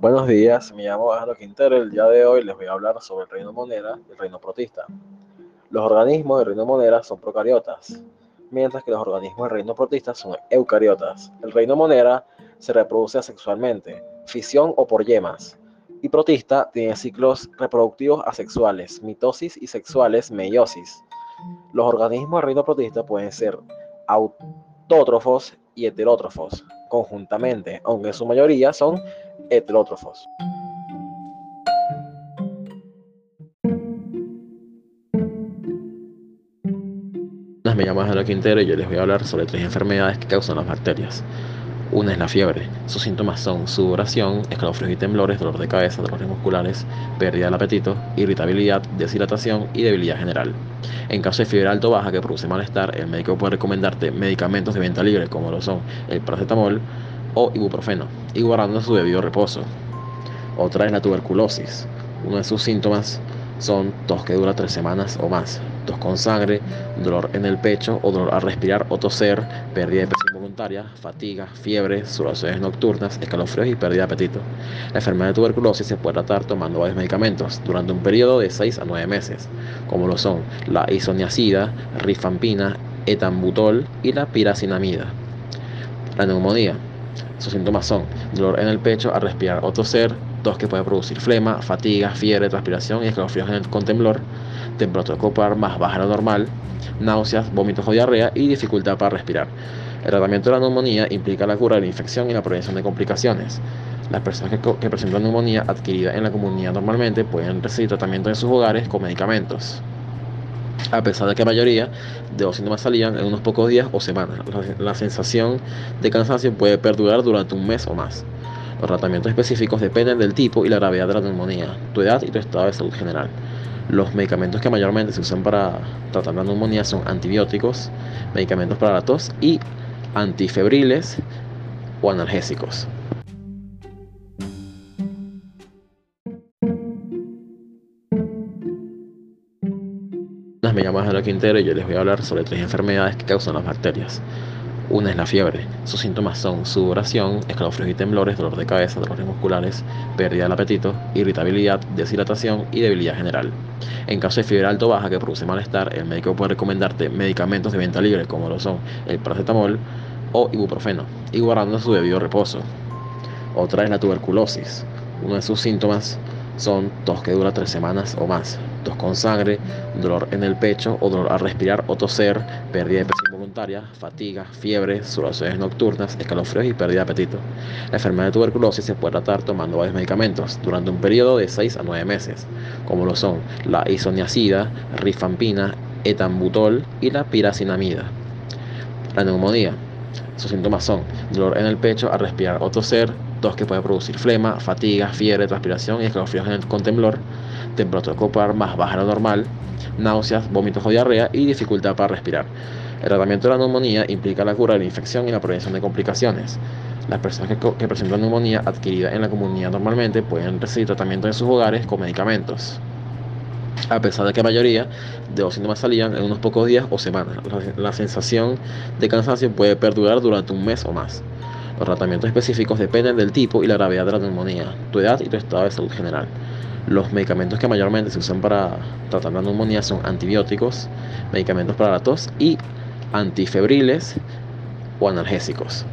Buenos días, me llamo Alejandro Quintero. El día de hoy les voy a hablar sobre el reino monera y el reino protista. Los organismos del reino monera son procariotas, mientras que los organismos del reino protista son eucariotas. El reino monera se reproduce asexualmente, fisión o por yemas, y protista tiene ciclos reproductivos asexuales, mitosis y sexuales, meiosis. Los organismos del reino protista pueden ser autótrofos y heterótrofos conjuntamente, aunque en su mayoría son heterótrofos. Me llamo Alejandro Quintero y yo les voy a hablar sobre tres enfermedades que causan las bacterias. Una es la fiebre. Sus síntomas son sudoración, escalofríos y temblores, dolor de cabeza, dolores musculares, pérdida del apetito, irritabilidad, deshidratación y debilidad general. En caso de fiebre alto o baja que produce malestar, el médico puede recomendarte medicamentos de venta libre como lo son el paracetamol o ibuprofeno y guardando su debido reposo. Otra es la tuberculosis. Uno de sus síntomas son tos que dura tres semanas o más, tos con sangre, dolor en el pecho o dolor al respirar o toser, pérdida de presión voluntaria, fatiga, fiebre, sudoraciones nocturnas, escalofríos y pérdida de apetito. La enfermedad de tuberculosis se puede tratar tomando varios medicamentos durante un periodo de 6 a 9 meses, como lo son la isoniazida, rifampina, etambutol y la piracinamida. La neumonía. Sus síntomas son dolor en el pecho al respirar o toser, tos que puede producir flema, fatiga, fiebre, transpiración y escalofríos con temblor, temperatura corporal más baja de lo normal, náuseas, vómitos o diarrea y dificultad para respirar. El tratamiento de la neumonía implica la cura de la infección y la prevención de complicaciones. Las personas que, presentan neumonía adquirida en la comunidad normalmente pueden recibir tratamiento en sus hogares con medicamentos a pesar de que la mayoría de los síntomas salían en unos pocos días o semanas. La, la, sensación de cansancio puede perdurar durante un mes o más. Los tratamientos específicos dependen del tipo y la gravedad de la neumonía, tu edad y tu estado de salud general. Los medicamentos que mayormente se usan para tratar la neumonía son antibióticos, medicamentos para la tos y antifebriles o analgésicos. Me llamo Alejandro Quintero y yo les voy a hablar sobre tres enfermedades que causan las bacterias. Una es la fiebre. Sus síntomas son sudoración, escalofríos y temblores, dolor de cabeza, dolores musculares, pérdida del apetito, irritabilidad, deshidratación y debilidad general. En caso de fiebre alto baja que produce malestar, el médico puede recomendarte medicamentos de venta libre como lo son el paracetamol o ibuprofeno y guardando su debido reposo. Otra es la tuberculosis. Uno de sus síntomas son tos que dura tres semanas o más, tos con sangre, dolor en el pecho o dolor al respirar o toser, pérdida de presión voluntaria, fatiga, fiebre, sudoraciones nocturnas, escalofríos y pérdida de apetito. La enfermedad de tuberculosis se puede tratar tomando varios medicamentos durante un periodo de 6 a 9 meses, como lo son la isoniazida, rifampina, etambutol y la piracinamida. La neumonía. Sus síntomas son dolor en el pecho al respirar o toser, tos que puede producir flema, fatiga, fiebre, transpiración y escalofríos con temblor, temperatura corporal más baja de lo normal, náuseas, vómitos o diarrea y dificultad para respirar. El tratamiento de la neumonía implica la cura de la infección y la prevención de complicaciones. Las personas que, que presentan neumonía adquirida en la comunidad normalmente pueden recibir tratamiento en sus hogares con medicamentos a pesar de que la mayoría de los síntomas salían en unos pocos días o semanas. La, la, sensación de cansancio puede perdurar durante un mes o más. Los tratamientos específicos dependen del tipo y la gravedad de la neumonía, tu edad y tu estado de salud general. Los medicamentos que mayormente se usan para tratar la neumonía son antibióticos, medicamentos para la tos y antifebriles o analgésicos.